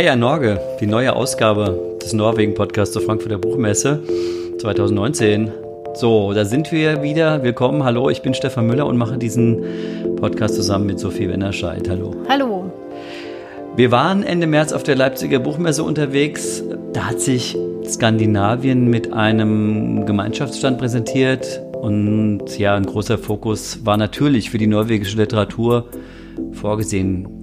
Hey Norge, die neue Ausgabe des Norwegen-Podcasts zur Frankfurter Buchmesse 2019. So, da sind wir wieder. Willkommen, hallo, ich bin Stefan Müller und mache diesen Podcast zusammen mit Sophie Wennerscheid. Hallo. Hallo. Wir waren Ende März auf der Leipziger Buchmesse unterwegs. Da hat sich Skandinavien mit einem Gemeinschaftsstand präsentiert. Und ja, ein großer Fokus war natürlich für die norwegische Literatur vorgesehen.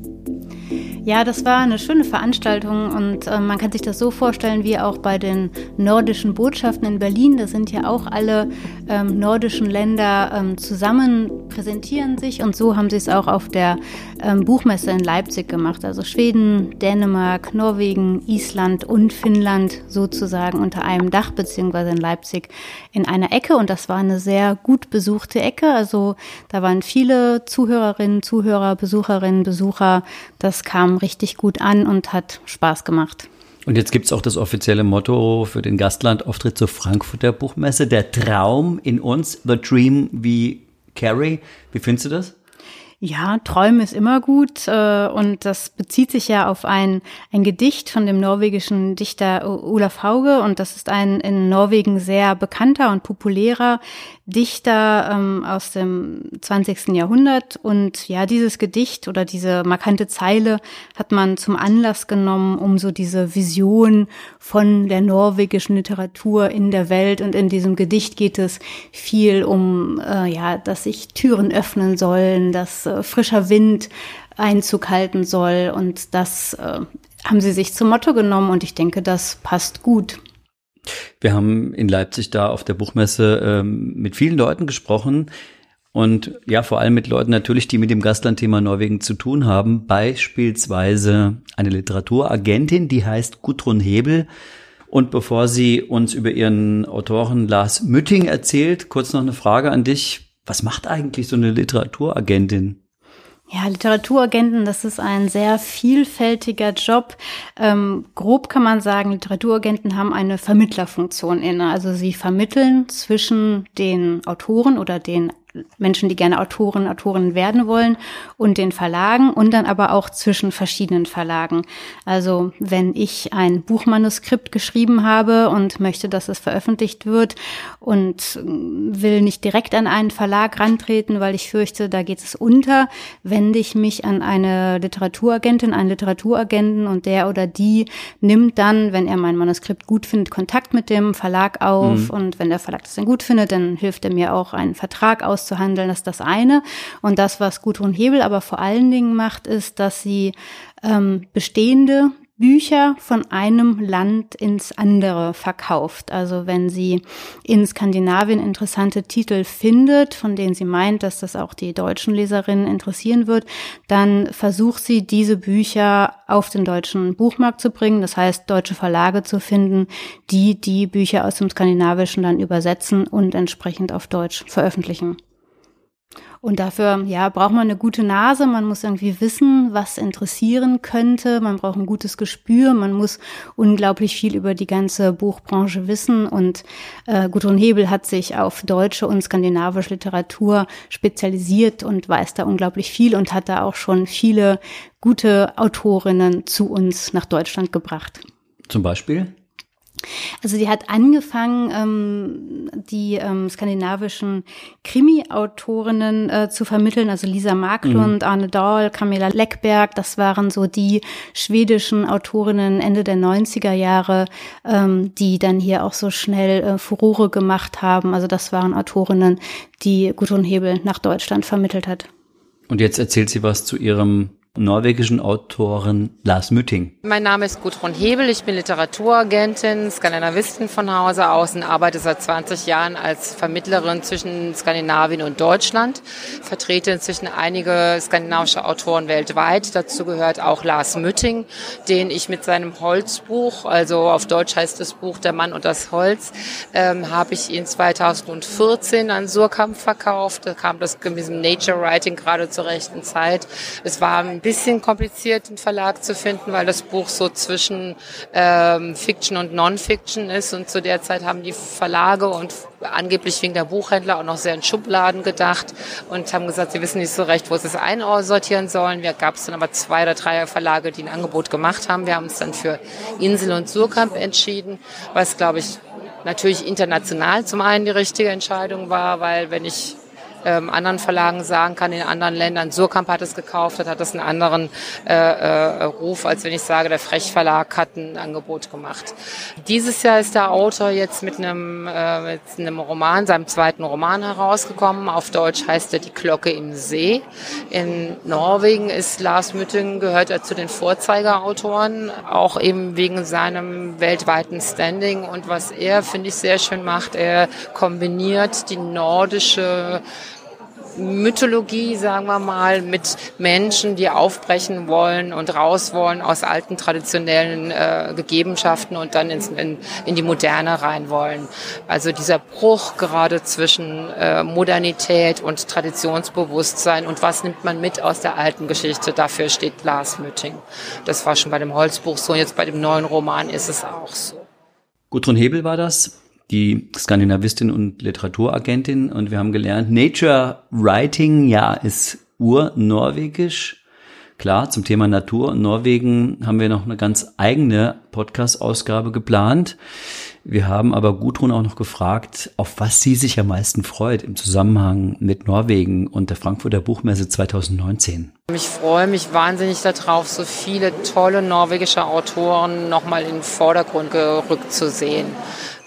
Ja, das war eine schöne Veranstaltung und äh, man kann sich das so vorstellen wie auch bei den nordischen Botschaften in Berlin. Da sind ja auch alle ähm, nordischen Länder ähm, zusammen, präsentieren sich und so haben sie es auch auf der ähm, Buchmesse in Leipzig gemacht. Also Schweden, Dänemark, Norwegen, Island und Finnland sozusagen unter einem Dach beziehungsweise in Leipzig in einer Ecke und das war eine sehr gut besuchte Ecke. Also da waren viele Zuhörerinnen, Zuhörer, Besucherinnen, Besucher. Das kam richtig gut an und hat Spaß gemacht. Und jetzt gibt es auch das offizielle Motto für den Gastlandauftritt zur Frankfurter Buchmesse, der Traum in uns, The Dream wie Carrie. Wie findest du das? Ja, Träume ist immer gut äh, und das bezieht sich ja auf ein, ein Gedicht von dem norwegischen Dichter Olaf Hauge und das ist ein in Norwegen sehr bekannter und populärer Dichter ähm, aus dem 20. Jahrhundert. Und ja, dieses Gedicht oder diese markante Zeile hat man zum Anlass genommen, um so diese Vision von der norwegischen Literatur in der Welt. Und in diesem Gedicht geht es viel um, äh, ja, dass sich Türen öffnen sollen, dass äh, frischer Wind Einzug halten soll. Und das äh, haben sie sich zum Motto genommen. Und ich denke, das passt gut. Wir haben in Leipzig da auf der Buchmesse ähm, mit vielen Leuten gesprochen und ja, vor allem mit Leuten natürlich, die mit dem Gastlandthema Norwegen zu tun haben. Beispielsweise eine Literaturagentin, die heißt Gudrun Hebel. Und bevor sie uns über ihren Autoren Lars Mütting erzählt, kurz noch eine Frage an dich. Was macht eigentlich so eine Literaturagentin? Ja, Literaturagenten, das ist ein sehr vielfältiger Job. Ähm, grob kann man sagen, Literaturagenten haben eine Vermittlerfunktion inne. Also sie vermitteln zwischen den Autoren oder den Menschen, die gerne Autoren, Autorinnen werden wollen und den Verlagen und dann aber auch zwischen verschiedenen Verlagen. Also wenn ich ein Buchmanuskript geschrieben habe und möchte, dass es veröffentlicht wird und will nicht direkt an einen Verlag rantreten, weil ich fürchte, da geht es unter, wende ich mich an eine Literaturagentin, einen Literaturagenten und der oder die nimmt dann, wenn er mein Manuskript gut findet, Kontakt mit dem Verlag auf mhm. und wenn der Verlag das dann gut findet, dann hilft er mir auch einen Vertrag aus auszuhandeln, ist das eine. Und das, was Gudrun Hebel aber vor allen Dingen macht, ist, dass sie ähm, bestehende Bücher von einem Land ins andere verkauft. Also wenn sie in Skandinavien interessante Titel findet, von denen sie meint, dass das auch die deutschen Leserinnen interessieren wird, dann versucht sie, diese Bücher auf den deutschen Buchmarkt zu bringen. Das heißt, deutsche Verlage zu finden, die die Bücher aus dem Skandinavischen dann übersetzen und entsprechend auf Deutsch veröffentlichen. Und dafür, ja, braucht man eine gute Nase. Man muss irgendwie wissen, was interessieren könnte. Man braucht ein gutes Gespür. Man muss unglaublich viel über die ganze Buchbranche wissen. Und äh, Gudrun Hebel hat sich auf deutsche und skandinavische Literatur spezialisiert und weiß da unglaublich viel und hat da auch schon viele gute Autorinnen zu uns nach Deutschland gebracht. Zum Beispiel? Also die hat angefangen, ähm, die ähm, skandinavischen Krimi-Autorinnen äh, zu vermitteln, also Lisa Marklund, mhm. Arne Dahl, Camilla Leckberg, das waren so die schwedischen Autorinnen Ende der 90er Jahre, ähm, die dann hier auch so schnell äh, Furore gemacht haben. Also das waren Autorinnen, die Gudrun Hebel nach Deutschland vermittelt hat. Und jetzt erzählt sie was zu ihrem norwegischen Autoren Lars Mütting. Mein Name ist Gudrun Hebel, ich bin Literaturagentin, Skandinavistin von Hause aus und arbeite seit 20 Jahren als Vermittlerin zwischen Skandinavien und Deutschland. Vertrete inzwischen einige skandinavische Autoren weltweit. Dazu gehört auch Lars Mütting, den ich mit seinem Holzbuch, also auf Deutsch heißt das Buch Der Mann und das Holz, ähm, habe ich ihn 2014 an Surkamp verkauft. Da kam das mit diesem Nature Writing gerade zur rechten Zeit. Es war ein bisschen kompliziert, einen Verlag zu finden, weil das Buch so zwischen ähm, Fiction und Non-Fiction ist. Und zu der Zeit haben die Verlage und angeblich wegen der Buchhändler auch noch sehr in Schubladen gedacht und haben gesagt, sie wissen nicht so recht, wo sie es einsortieren sollen. Wir gab es dann aber zwei oder drei Verlage, die ein Angebot gemacht haben. Wir haben uns dann für Insel und Surkamp entschieden, was, glaube ich, natürlich international zum einen die richtige Entscheidung war, weil wenn ich ähm, anderen Verlagen sagen kann, in anderen Ländern, Surkamp hat es gekauft, hat, hat das einen anderen äh, äh, Ruf, als wenn ich sage, der Frech Verlag hat ein Angebot gemacht. Dieses Jahr ist der Autor jetzt mit einem, äh, mit einem Roman, seinem zweiten Roman herausgekommen. Auf Deutsch heißt er Die Glocke im See. In Norwegen ist Lars Mütting, gehört er zu den Vorzeigerautoren, auch eben wegen seinem weltweiten Standing. Und was er, finde ich, sehr schön macht, er kombiniert die nordische Mythologie, sagen wir mal, mit Menschen, die aufbrechen wollen und raus wollen aus alten traditionellen äh, Gegebenschaften und dann ins, in, in die Moderne rein wollen. Also dieser Bruch gerade zwischen äh, Modernität und Traditionsbewusstsein und was nimmt man mit aus der alten Geschichte, dafür steht Lars Mütting. Das war schon bei dem Holzbuch so und jetzt bei dem neuen Roman ist es auch so. Gudrun Hebel war das die Skandinavistin und Literaturagentin und wir haben gelernt, Nature Writing, ja, ist urnorwegisch. Klar, zum Thema Natur und Norwegen haben wir noch eine ganz eigene Podcast-Ausgabe geplant. Wir haben aber Gudrun auch noch gefragt, auf was sie sich am meisten freut im Zusammenhang mit Norwegen und der Frankfurter Buchmesse 2019. Ich freue mich wahnsinnig darauf, so viele tolle norwegische Autoren nochmal in den Vordergrund gerückt zu sehen.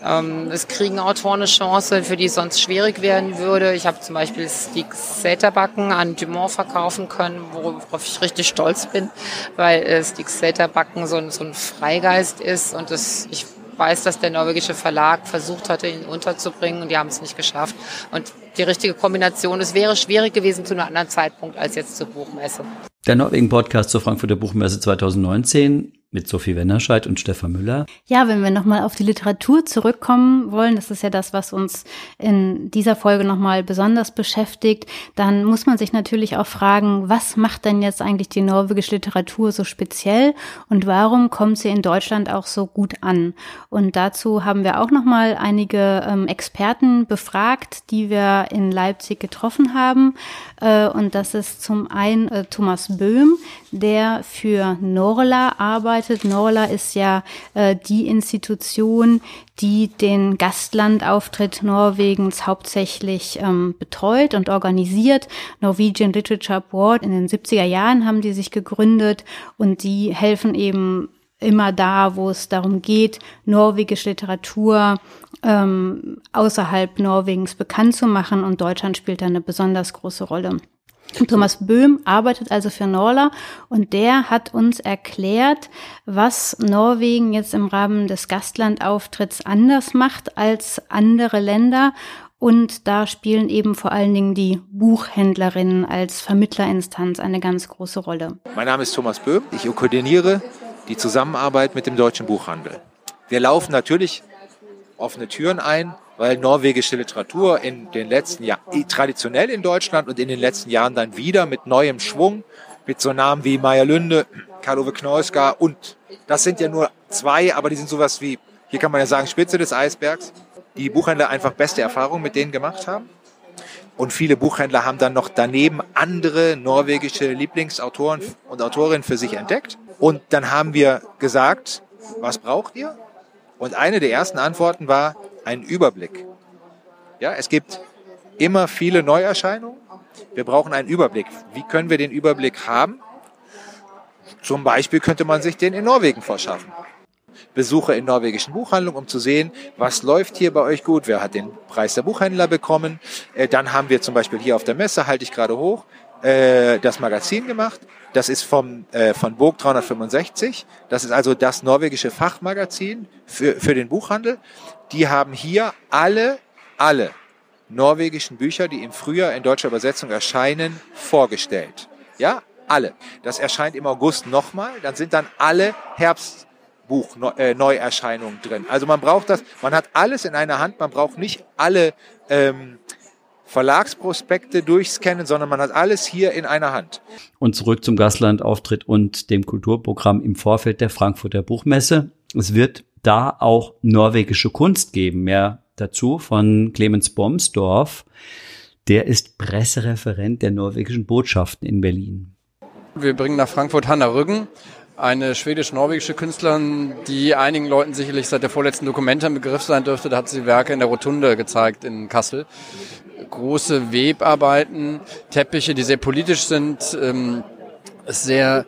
Ähm, es kriegen Autoren eine Chance, für die es sonst schwierig werden würde. Ich habe zum Beispiel Stig Säterbacken an Dumont verkaufen können, worauf ich richtig stolz bin, weil äh, Stig Säterbacken so ein, so ein Freigeist ist und das, ich weiß, dass der norwegische Verlag versucht hatte, ihn unterzubringen und die haben es nicht geschafft. Und die richtige Kombination, es wäre schwierig gewesen zu einem anderen Zeitpunkt als jetzt zur Buchmesse. Der Norwegen-Podcast zur Frankfurter Buchmesse 2019 mit Sophie Wennerscheid und Stefan Müller. Ja, wenn wir nochmal auf die Literatur zurückkommen wollen, das ist ja das, was uns in dieser Folge nochmal besonders beschäftigt, dann muss man sich natürlich auch fragen, was macht denn jetzt eigentlich die norwegische Literatur so speziell und warum kommt sie in Deutschland auch so gut an? Und dazu haben wir auch nochmal einige ähm, Experten befragt, die wir in Leipzig getroffen haben. Äh, und das ist zum einen äh, Thomas Böhm, der für Norla arbeitet. Norla ist ja äh, die Institution, die den Gastlandauftritt Norwegens hauptsächlich ähm, betreut und organisiert. Norwegian Literature Board in den 70er Jahren haben die sich gegründet und die helfen eben immer da, wo es darum geht, norwegische Literatur ähm, außerhalb Norwegens bekannt zu machen und Deutschland spielt da eine besonders große Rolle. Thomas Böhm arbeitet also für Norla und der hat uns erklärt, was Norwegen jetzt im Rahmen des Gastlandauftritts anders macht als andere Länder. Und da spielen eben vor allen Dingen die Buchhändlerinnen als Vermittlerinstanz eine ganz große Rolle. Mein Name ist Thomas Böhm. Ich koordiniere die Zusammenarbeit mit dem deutschen Buchhandel. Wir laufen natürlich offene Türen ein, weil norwegische Literatur in den letzten Jahren, traditionell in Deutschland und in den letzten Jahren dann wieder mit neuem Schwung, mit so Namen wie Meyer Lünde, Karl-Ove Knorska und das sind ja nur zwei, aber die sind sowas wie, hier kann man ja sagen, Spitze des Eisbergs. Die Buchhändler einfach beste Erfahrungen mit denen gemacht haben. Und viele Buchhändler haben dann noch daneben andere norwegische Lieblingsautoren und Autorinnen für sich entdeckt. Und dann haben wir gesagt, was braucht ihr? Und eine der ersten Antworten war, einen Überblick. Ja, es gibt immer viele Neuerscheinungen. Wir brauchen einen Überblick. Wie können wir den Überblick haben? Zum Beispiel könnte man sich den in Norwegen verschaffen. Besuche in norwegischen Buchhandlungen, um zu sehen, was läuft hier bei euch gut, wer hat den Preis der Buchhändler bekommen. Äh, dann haben wir zum Beispiel hier auf der Messe, halte ich gerade hoch, äh, das Magazin gemacht. Das ist vom, äh, von Burg 365. Das ist also das norwegische Fachmagazin für, für den Buchhandel. Die haben hier alle, alle norwegischen Bücher, die im Frühjahr in deutscher Übersetzung erscheinen, vorgestellt. Ja, alle. Das erscheint im August nochmal. Dann sind dann alle Herbstbuch-Neuerscheinungen äh, drin. Also man braucht das, man hat alles in einer Hand. Man braucht nicht alle ähm, Verlagsprospekte durchscannen, sondern man hat alles hier in einer Hand. Und zurück zum Gastlandauftritt und dem Kulturprogramm im Vorfeld der Frankfurter Buchmesse. Es wird da auch norwegische Kunst geben. Mehr dazu von Clemens Bomsdorf. Der ist Pressereferent der norwegischen Botschaften in Berlin. Wir bringen nach Frankfurt Hanna Rüggen, eine schwedisch-norwegische Künstlerin, die einigen Leuten sicherlich seit der vorletzten Dokumente im Begriff sein dürfte. Da hat sie Werke in der Rotunde gezeigt in Kassel. Große Webarbeiten, Teppiche, die sehr politisch sind, ähm, sehr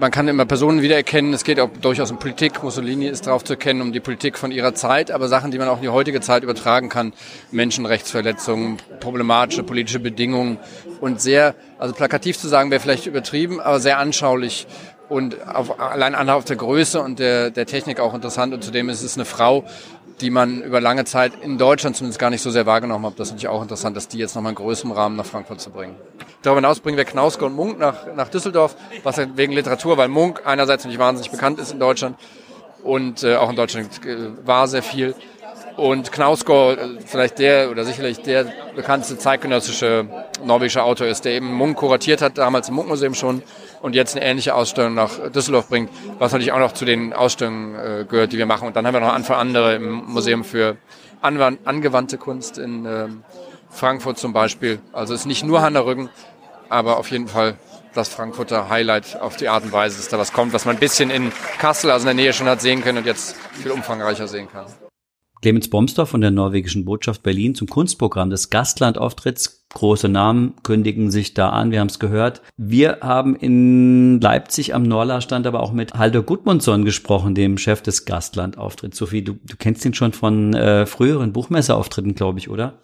man kann immer Personen wiedererkennen. Es geht auch durchaus um Politik. Mussolini ist darauf zu erkennen, um die Politik von ihrer Zeit, aber Sachen, die man auch in die heutige Zeit übertragen kann. Menschenrechtsverletzungen, problematische politische Bedingungen und sehr, also plakativ zu sagen, wäre vielleicht übertrieben, aber sehr anschaulich und auf, allein auf der Größe und der, der Technik auch interessant. Und zudem ist es eine Frau, die man über lange Zeit in Deutschland zumindest gar nicht so sehr wahrgenommen hat. Das ist natürlich auch interessant, dass die jetzt nochmal in größerem Rahmen nach Frankfurt zu bringen. Darüber hinaus bringen wir Knausgård und Munk nach, nach Düsseldorf, was wegen Literatur, weil Munk einerseits nicht wahnsinnig bekannt ist in Deutschland und äh, auch in Deutschland äh, war sehr viel. Und Knausgård, äh, vielleicht der oder sicherlich der bekannteste zeitgenössische norwegische Autor ist, der eben Munk kuratiert hat, damals im Munkmuseum schon und jetzt eine ähnliche Ausstellung nach Düsseldorf bringt, was natürlich auch noch zu den Ausstellungen äh, gehört, die wir machen. Und dann haben wir noch Anfang andere im Museum für angewandte Kunst in ähm, Frankfurt zum Beispiel. Also ist nicht nur Hanna Rüggen, aber auf jeden Fall das Frankfurter Highlight auf die Art und Weise, dass da was kommt, was man ein bisschen in Kassel, also in der Nähe schon hat sehen können und jetzt viel umfangreicher sehen kann. Clemens Bomsdorf von der norwegischen Botschaft Berlin zum Kunstprogramm des Gastlandauftritts Große Namen kündigen sich da an, wir haben es gehört. Wir haben in Leipzig am Norla-Stand aber auch mit Halder Gudmundsson gesprochen, dem Chef des Gastlandauftritts. Sophie, du, du kennst ihn schon von äh, früheren Buchmesseauftritten, glaube ich, oder?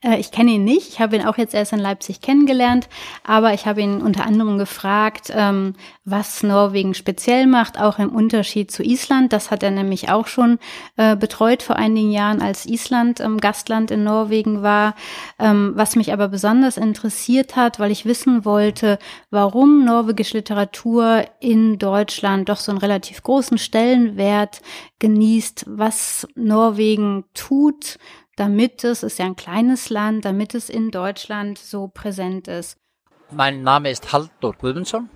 Äh, ich kenne ihn nicht. Ich habe ihn auch jetzt erst in Leipzig kennengelernt, aber ich habe ihn unter anderem gefragt, ähm, was Norwegen speziell macht, auch im Unterschied zu Island. Das hat er nämlich auch schon äh, betreut vor einigen Jahren, als Island ähm, Gastland in Norwegen war. Ähm, was mich aber aber besonders interessiert hat, weil ich wissen wollte, warum norwegische Literatur in Deutschland doch so einen relativ großen Stellenwert genießt, was Norwegen tut, damit es, ist ja ein kleines Land, damit es in Deutschland so präsent ist. Mein Name ist Haldur Gudmundsson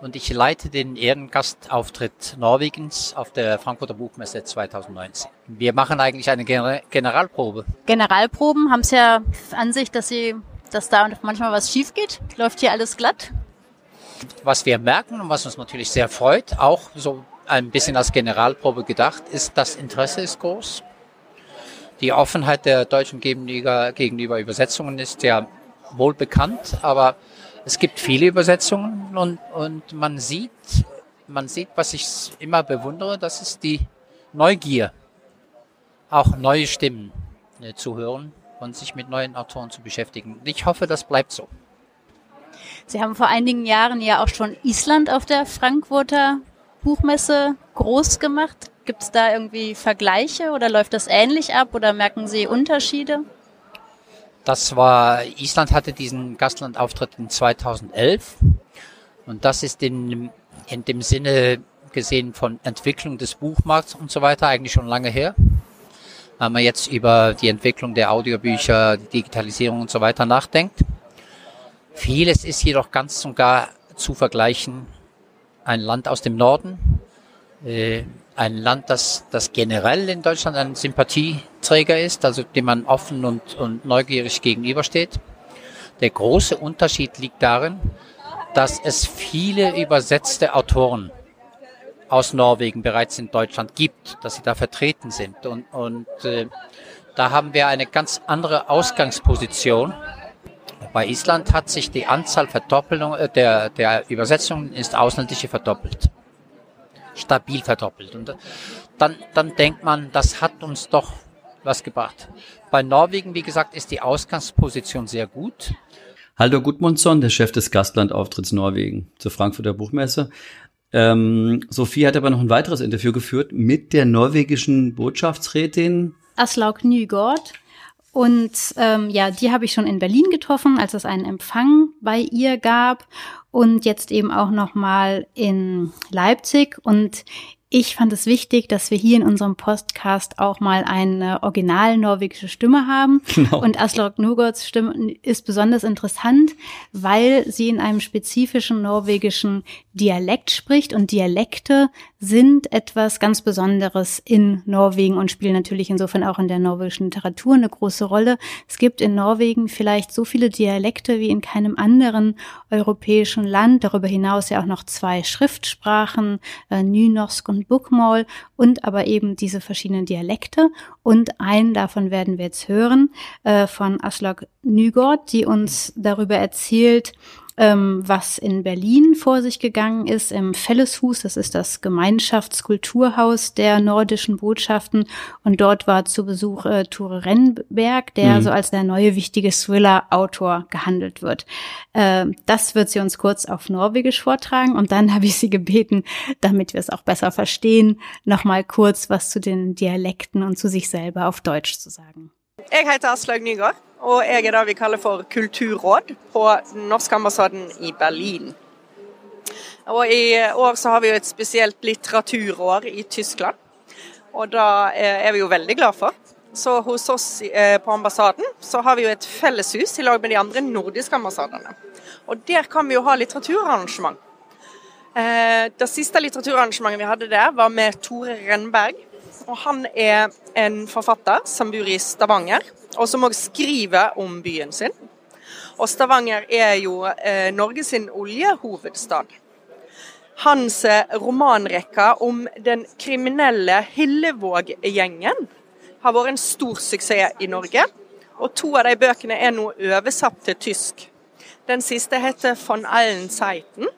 und ich leite den Ehrengastauftritt Norwegens auf der Frankfurter Buchmesse 2019. Wir machen eigentlich eine Generalprobe. Generalproben haben es ja an sich, dass sie, dass da manchmal was schief geht. Läuft hier alles glatt? Was wir merken und was uns natürlich sehr freut, auch so ein bisschen als Generalprobe gedacht, ist, das Interesse ist groß. Die Offenheit der Deutschen gegenüber, gegenüber Übersetzungen ist ja wohl bekannt, aber es gibt viele Übersetzungen und, und man sieht, man sieht, was ich immer bewundere, das ist die Neugier, auch neue Stimmen äh, zu hören und sich mit neuen Autoren zu beschäftigen. Ich hoffe, das bleibt so. Sie haben vor einigen Jahren ja auch schon Island auf der Frankfurter Buchmesse groß gemacht. Gibt es da irgendwie Vergleiche oder läuft das ähnlich ab oder merken Sie Unterschiede? Das war, Island hatte diesen Gastlandauftritt in 2011 und das ist in, in dem Sinne gesehen von Entwicklung des Buchmarkts und so weiter eigentlich schon lange her. Wenn man jetzt über die Entwicklung der Audiobücher, Digitalisierung und so weiter nachdenkt. Vieles ist jedoch ganz und gar zu vergleichen. Ein Land aus dem Norden, äh, ein Land, das, das generell in Deutschland ein Sympathieträger ist, also dem man offen und, und neugierig gegenübersteht. Der große Unterschied liegt darin, dass es viele übersetzte Autoren aus Norwegen bereits in Deutschland gibt, dass sie da vertreten sind. Und, und äh, da haben wir eine ganz andere Ausgangsposition. Bei Island hat sich die Anzahl Verdoppelung, äh, der, der Übersetzungen ist ausländische verdoppelt stabil verdoppelt. Und dann, dann denkt man, das hat uns doch was gebracht. Bei Norwegen, wie gesagt, ist die Ausgangsposition sehr gut. Haldur Gudmundsson, der Chef des Gastlandauftritts Norwegen zur Frankfurter Buchmesse. Ähm, Sophie hat aber noch ein weiteres Interview geführt mit der norwegischen Botschaftsrätin Aslaug Nygård. Und ähm, ja, die habe ich schon in Berlin getroffen, als es einen Empfang bei ihr gab und jetzt eben auch noch mal in Leipzig. Und ich fand es wichtig, dass wir hier in unserem Podcast auch mal eine original norwegische Stimme haben. Genau. Und Aslak Nurgods Stimme ist besonders interessant, weil sie in einem spezifischen norwegischen Dialekt spricht. Und Dialekte sind etwas ganz Besonderes in Norwegen und spielen natürlich insofern auch in der norwegischen Literatur eine große Rolle. Es gibt in Norwegen vielleicht so viele Dialekte wie in keinem anderen europäischen Land. Darüber hinaus ja auch noch zwei Schriftsprachen, äh, Nynorsk und Bookmall und aber eben diese verschiedenen Dialekte. Und einen davon werden wir jetzt hören äh, von Aslak Nygård, die uns darüber erzählt, ähm, was in Berlin vor sich gegangen ist, im Felleshus, das ist das Gemeinschaftskulturhaus der nordischen Botschaften. Und dort war zu Besuch äh, Ture Rennberg, der mhm. so als der neue wichtige Thriller-Autor gehandelt wird. Äh, das wird sie uns kurz auf Norwegisch vortragen. Und dann habe ich sie gebeten, damit wir es auch besser verstehen, nochmal kurz was zu den Dialekten und zu sich selber auf Deutsch zu sagen. Ich heiße Aslaug Nygaard. Og jeg er det vi kaller for kulturråd på den ambassaden i Berlin. Og I år så har vi jo et spesielt litteraturår i Tyskland. Og da er vi jo veldig glad for. Så hos oss eh, på ambassaden så har vi jo et felleshus i lag med de andre nordiske ambassadene. Og der kan vi jo ha litteraturarrangement. Eh, det siste litteraturarrangementet vi hadde der, var med Tore Rennberg. Og han er en forfatter som bor i Stavanger og som òg skriver om byen sin. Og Stavanger er jo eh, Norges oljehovedstad. Hans eh, romanrekke om den kriminelle Hillevåg-gjengen har vært en stor suksess i Norge. Og to av de bøkene er nå oversatt til tysk. Den siste heter 'Von allen Zeiten'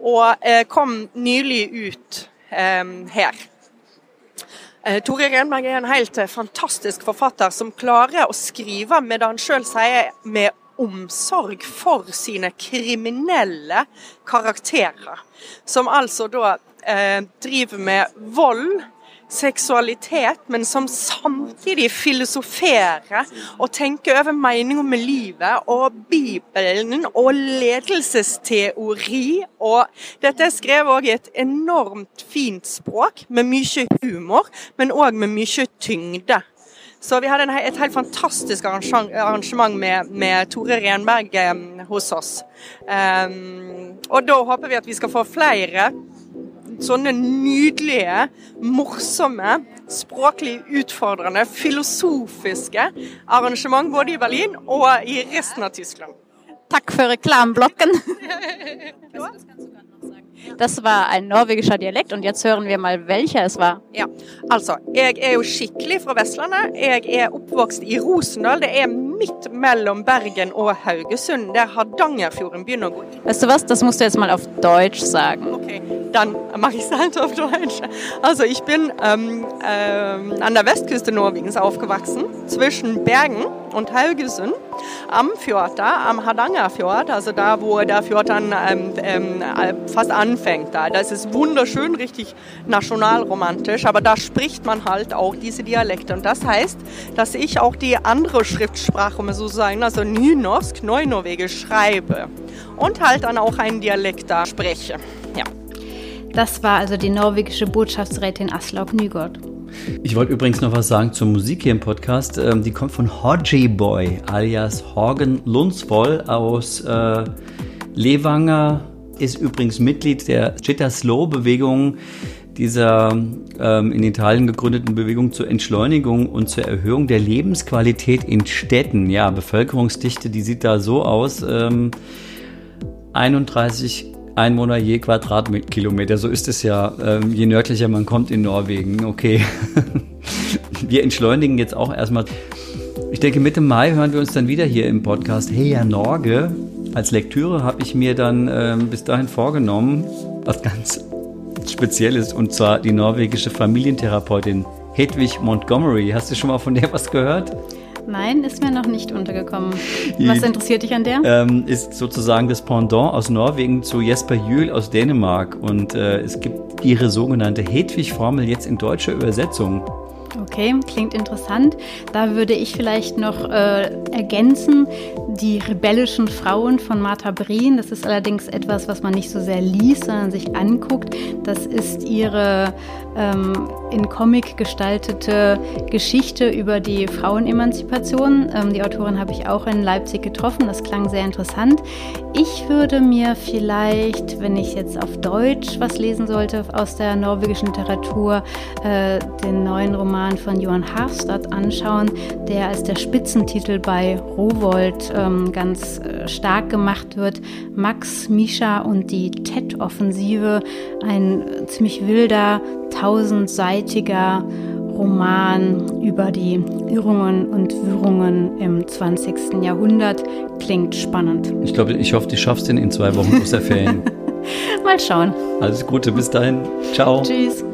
og eh, kom nylig ut eh, her. Eh, Tore Renberg er en helt eh, fantastisk forfatter som klarer å skrive med det han sjøl sier med omsorg for sine kriminelle karakterer. Som altså da eh, driver med vold seksualitet, men som samtidig filosoferer og tenker over meningen med livet og Bibelen og ledelsesteori. Og dette er skrevet òg i et enormt fint språk, med mye humor, men òg med mye tyngde. Så vi hadde et helt fantastisk arrangement med, med Tore Renberg eh, hos oss. Um, og da håper vi at vi skal få flere sånne nydelige, morsomme, språklig utfordrende, filosofiske arrangement både i Berlin og i resten av Tyskland. Takk for reklameblokken. Das war ein norwegischer Dialekt und jetzt hören wir mal, welcher es war. Ja, altså, jeg er jo skikkelig fra Vestlandet. Jeg er oppvokst i Rosendal. Det er midt mellom Bergen og Haugesund, der Hardangerfjorden begynner å gå Weißt du was, das musst du jetzt mal auf Deutsch sagen. Okay, dann mache ich es halt auf Deutsch. Also ich bin ähm, ähm, an der Westküste Norwegens aufgewachsen, zwischen Bergen und Haugesund, am Fjord da, am Hardangerfjord, also da, wo der Fjord dann ähm, ähm, fast anfängt. Da. Das ist wunderschön, richtig nationalromantisch, aber da spricht man halt auch diese Dialekte. Und das heißt, dass ich auch die andere Schriftsprache Sprache, um es so zu sagen, also Nynorsk, Neunorwegisch schreibe und halt dann auch einen Dialekt da spreche. Ja. Das war also die norwegische Botschaftsrätin Aslaug Nygård. Ich wollte übrigens noch was sagen zur Musik hier im Podcast. Ähm, die kommt von Hodgy Boy alias Horgen Lundsvoll aus äh, Levanger, ist übrigens Mitglied der Chitta Slow Bewegung dieser ähm, in Italien gegründeten Bewegung zur Entschleunigung und zur Erhöhung der Lebensqualität in Städten. Ja, Bevölkerungsdichte, die sieht da so aus. Ähm, 31 Einwohner je Quadratkilometer, so ist es ja, ähm, je nördlicher man kommt in Norwegen. Okay. wir entschleunigen jetzt auch erstmal. Ich denke, Mitte Mai hören wir uns dann wieder hier im Podcast Hey ja Norge. Als Lektüre habe ich mir dann ähm, bis dahin vorgenommen, was ganz Spezielles und zwar die norwegische Familientherapeutin Hedwig Montgomery. Hast du schon mal von der was gehört? Nein, ist mir noch nicht untergekommen. Was interessiert dich an der? Ähm, ist sozusagen das Pendant aus Norwegen zu Jesper Juhl aus Dänemark. Und äh, es gibt ihre sogenannte Hedwig-Formel jetzt in deutscher Übersetzung. Okay, klingt interessant. Da würde ich vielleicht noch äh, ergänzen, die rebellischen Frauen von Martha Breen. Das ist allerdings etwas, was man nicht so sehr liest, sondern sich anguckt. Das ist ihre ähm, in Comic gestaltete Geschichte über die Frauenemanzipation. Ähm, die Autorin habe ich auch in Leipzig getroffen. Das klang sehr interessant. Ich würde mir vielleicht, wenn ich jetzt auf Deutsch was lesen sollte aus der norwegischen Literatur, äh, den neuen Roman von Johann Hafstad anschauen, der als der Spitzentitel bei Rowold ähm, ganz äh, stark gemacht wird. Max, Misha und die TED-Offensive. Ein ziemlich wilder, tausendseitiger Roman über die Irrungen und Wirrungen im 20. Jahrhundert. Klingt spannend. Ich glaube, ich hoffe, du schaffst den in zwei Wochen aus der Ferien. Mal schauen. Alles Gute, bis dahin. Ciao. Tschüss.